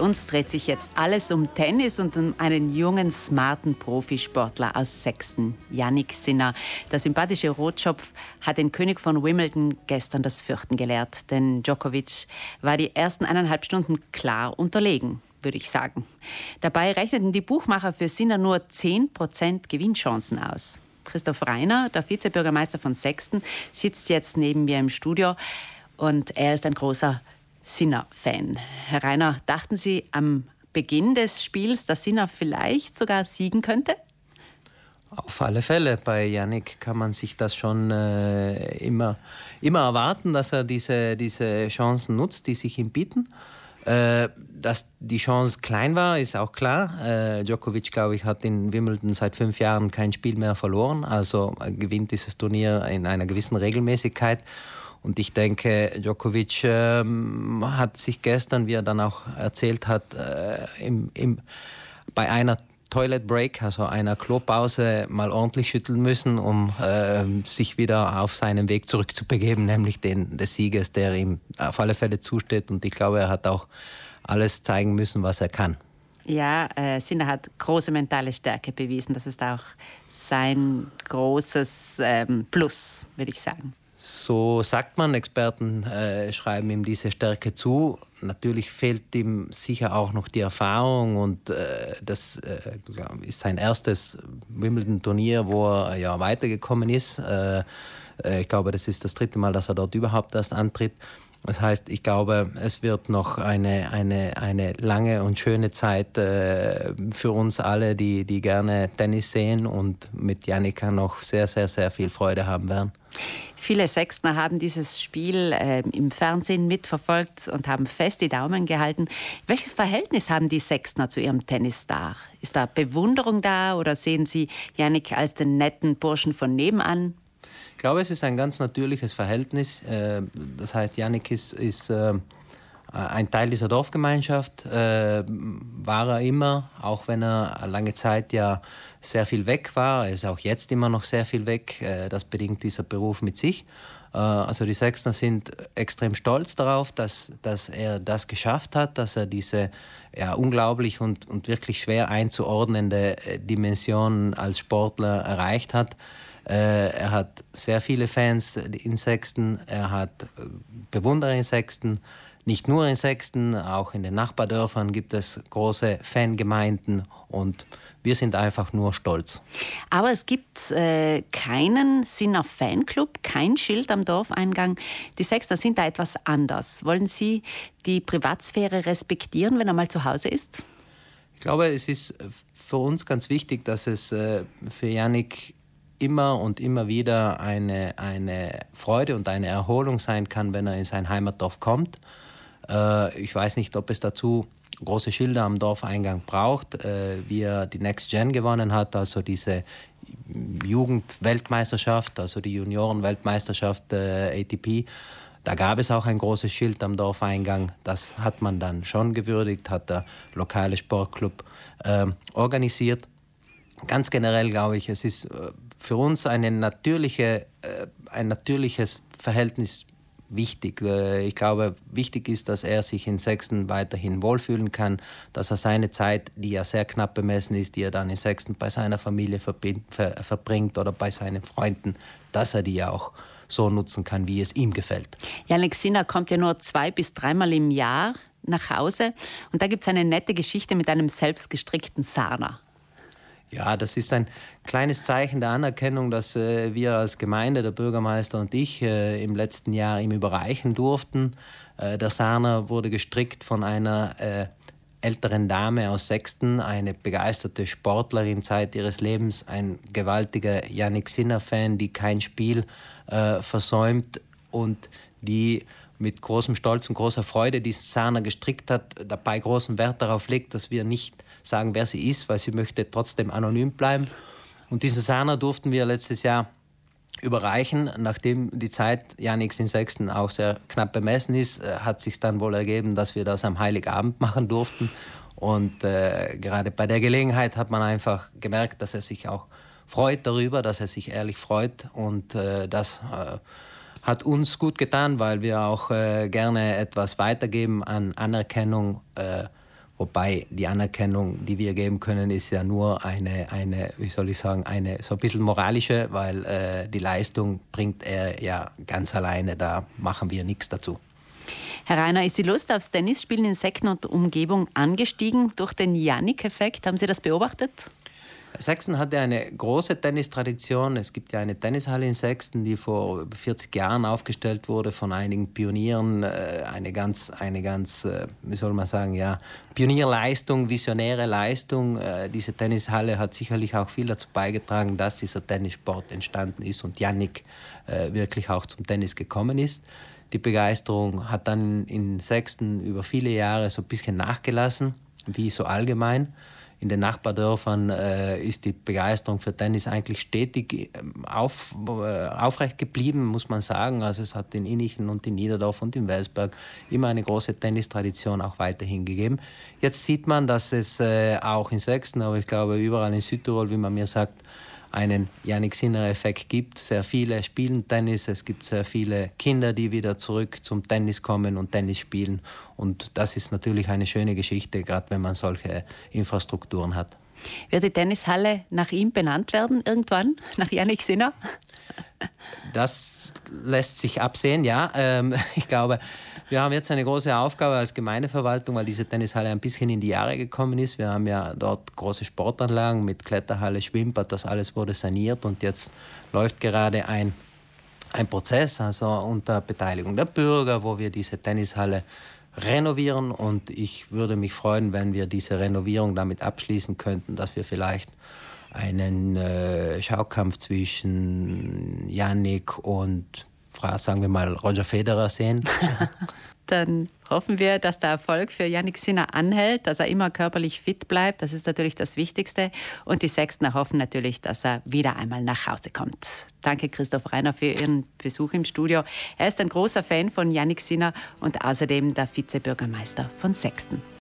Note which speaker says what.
Speaker 1: Bei uns dreht sich jetzt alles um Tennis und um einen jungen, smarten Profisportler aus Sechsten, Yannick Sinner. Der sympathische Rotschopf hat den König von Wimbledon gestern das Fürchten gelehrt, denn Djokovic war die ersten eineinhalb Stunden klar unterlegen würde ich sagen. Dabei rechneten die Buchmacher für Sinner nur 10% Gewinnchancen aus. Christoph Reiner, der Vizebürgermeister von Sechsten, sitzt jetzt neben mir im Studio und er ist ein großer Sinner-Fan. Herr Reiner, dachten Sie am Beginn des Spiels, dass Sinner vielleicht sogar siegen könnte?
Speaker 2: Auf alle Fälle. Bei Yannick kann man sich das schon äh, immer, immer erwarten, dass er diese, diese Chancen nutzt, die sich ihm bieten. Äh, dass die Chance klein war, ist auch klar. Äh, Djokovic, glaube ich, hat in Wimbledon seit fünf Jahren kein Spiel mehr verloren. Also gewinnt dieses Turnier in einer gewissen Regelmäßigkeit. Und ich denke, Djokovic ähm, hat sich gestern, wie er dann auch erzählt hat, äh, im, im, bei einer Toilet Break, also einer Klopause, mal ordentlich schütteln müssen, um äh, sich wieder auf seinen Weg zurückzubegeben, nämlich den des Sieges, der ihm auf alle Fälle zusteht. Und ich glaube, er hat auch alles zeigen müssen, was er kann.
Speaker 1: Ja, äh, Sinner hat große mentale Stärke bewiesen. Das ist auch sein großes ähm, Plus, würde ich sagen.
Speaker 2: So sagt man, Experten äh, schreiben ihm diese Stärke zu. Natürlich fehlt ihm sicher auch noch die Erfahrung und äh, das äh, ist sein erstes Wimbledon-Turnier, wo er ja weitergekommen ist. Äh, äh, ich glaube, das ist das dritte Mal, dass er dort überhaupt erst antritt. Das heißt, ich glaube, es wird noch eine, eine, eine lange und schöne Zeit äh, für uns alle, die, die gerne Tennis sehen und mit Janika noch sehr, sehr, sehr viel Freude haben werden.
Speaker 1: Viele Sechstner haben dieses Spiel äh, im Fernsehen mitverfolgt und haben fest die Daumen gehalten. Welches Verhältnis haben die Sechstner zu ihrem Tennisstar? Ist da Bewunderung da oder sehen Sie Janik als den netten Burschen von nebenan?
Speaker 2: Ich glaube, es ist ein ganz natürliches Verhältnis. Äh, das heißt, Janik ist, ist äh, ein Teil dieser Dorfgemeinschaft, äh, war er immer, auch wenn er lange Zeit ja sehr viel weg war. Er ist auch jetzt immer noch sehr viel weg. Das bedingt dieser Beruf mit sich. Also die Sechsner sind extrem stolz darauf, dass, dass er das geschafft hat, dass er diese ja, unglaublich und, und wirklich schwer einzuordnende Dimension als Sportler erreicht hat. Äh, er hat sehr viele Fans in Sexton, er hat äh, Bewunderer in Sexton. Nicht nur in Sexton, auch in den Nachbardörfern gibt es große Fangemeinden und wir sind einfach nur stolz.
Speaker 1: Aber es gibt äh, keinen Sinner Fanclub, kein Schild am Dorfeingang. Die Sexter sind da etwas anders. Wollen Sie die Privatsphäre respektieren, wenn er mal zu Hause ist?
Speaker 2: Ich glaube, es ist für uns ganz wichtig, dass es äh, für Yannick immer und immer wieder eine, eine Freude und eine Erholung sein kann, wenn er in sein Heimatdorf kommt. Äh, ich weiß nicht, ob es dazu große Schilder am Dorfeingang braucht, äh, wie er die Next Gen gewonnen hat, also diese Jugendweltmeisterschaft, also die Juniorenweltmeisterschaft äh, ATP. Da gab es auch ein großes Schild am Dorfeingang. Das hat man dann schon gewürdigt, hat der lokale Sportclub äh, organisiert. Ganz generell glaube ich, es ist äh, für uns eine natürliche, äh, ein natürliches Verhältnis wichtig. Äh, ich glaube, wichtig ist, dass er sich in Sechsten weiterhin wohlfühlen kann, dass er seine Zeit, die ja sehr knapp bemessen ist, die er dann in Sechsten bei seiner Familie verbringt oder bei seinen Freunden, dass er die ja auch so nutzen kann, wie es ihm gefällt.
Speaker 1: Janik Sinner kommt ja nur zwei bis dreimal im Jahr nach Hause und da gibt es eine nette Geschichte mit einem selbstgestrickten Sarner.
Speaker 2: Ja, das ist ein kleines Zeichen der Anerkennung, dass äh, wir als Gemeinde, der Bürgermeister und ich, äh, im letzten Jahr ihm überreichen durften. Äh, der Sahner wurde gestrickt von einer äh, älteren Dame aus Sechsten, eine begeisterte Sportlerin Zeit ihres Lebens, ein gewaltiger Yannick Sinner-Fan, die kein Spiel äh, versäumt und die mit großem Stolz und großer Freude diesen Sahner gestrickt hat, dabei großen Wert darauf legt, dass wir nicht sagen, wer sie ist, weil sie möchte trotzdem anonym bleiben. Und diesen Sahner durften wir letztes Jahr überreichen. Nachdem die Zeit Janix in Sechsten auch sehr knapp bemessen ist, äh, hat sich dann wohl ergeben, dass wir das am Heiligabend machen durften. Und äh, gerade bei der Gelegenheit hat man einfach gemerkt, dass er sich auch freut darüber, dass er sich ehrlich freut. Und äh, das äh, hat uns gut getan, weil wir auch äh, gerne etwas weitergeben an Anerkennung äh, Wobei die Anerkennung, die wir geben können, ist ja nur eine, eine wie soll ich sagen, eine so ein bisschen moralische, weil äh, die Leistung bringt er ja ganz alleine, da machen wir nichts dazu.
Speaker 1: Herr Rainer, ist die Lust aufs Tennisspielen in Sekten und Umgebung angestiegen durch den Yannick-Effekt? Haben Sie das beobachtet?
Speaker 2: Sachsen hatte eine große Tennistradition. Es gibt ja eine Tennishalle in Sachsen, die vor 40 Jahren aufgestellt wurde von einigen Pionieren. Äh, eine ganz, eine ganz, äh, wie soll man sagen, ja, Pionierleistung, visionäre Leistung. Äh, diese Tennishalle hat sicherlich auch viel dazu beigetragen, dass dieser Tennissport entstanden ist und Yannick wirklich auch zum Tennis gekommen ist. Die Begeisterung hat dann in Sachsen über viele Jahre so ein bisschen nachgelassen, wie so allgemein in den Nachbardörfern äh, ist die Begeisterung für Tennis eigentlich stetig ähm, auf, äh, aufrecht geblieben, muss man sagen. Also es hat in Innichen und in Niederdorf und in Welsberg immer eine große Tennistradition auch weiterhin gegeben. Jetzt sieht man, dass es äh, auch in Sachsen, aber ich glaube überall in Südtirol, wie man mir sagt, einen Yannick Sinner-Effekt gibt. Sehr viele spielen Tennis, es gibt sehr viele Kinder, die wieder zurück zum Tennis kommen und Tennis spielen. Und das ist natürlich eine schöne Geschichte, gerade wenn man solche Infrastrukturen hat.
Speaker 1: Wird die Tennishalle nach ihm benannt werden irgendwann, nach Yannick Sinner?
Speaker 2: Das lässt sich absehen, ja. Ähm, ich glaube, wir haben jetzt eine große Aufgabe als Gemeindeverwaltung, weil diese Tennishalle ein bisschen in die Jahre gekommen ist. Wir haben ja dort große Sportanlagen mit Kletterhalle, Schwimmbad, das alles wurde saniert und jetzt läuft gerade ein, ein Prozess, also unter Beteiligung der Bürger, wo wir diese Tennishalle renovieren und ich würde mich freuen, wenn wir diese Renovierung damit abschließen könnten, dass wir vielleicht einen äh, Schaukampf zwischen Yannick und sagen wir mal, Roger Federer sehen.
Speaker 1: Dann hoffen wir, dass der Erfolg für Yannick Sinner anhält, dass er immer körperlich fit bleibt. Das ist natürlich das Wichtigste. Und die Sechsten hoffen natürlich, dass er wieder einmal nach Hause kommt. Danke, Christoph Reiner, für Ihren Besuch im Studio. Er ist ein großer Fan von Yannick Sinner und außerdem der Vizebürgermeister von Sechsten.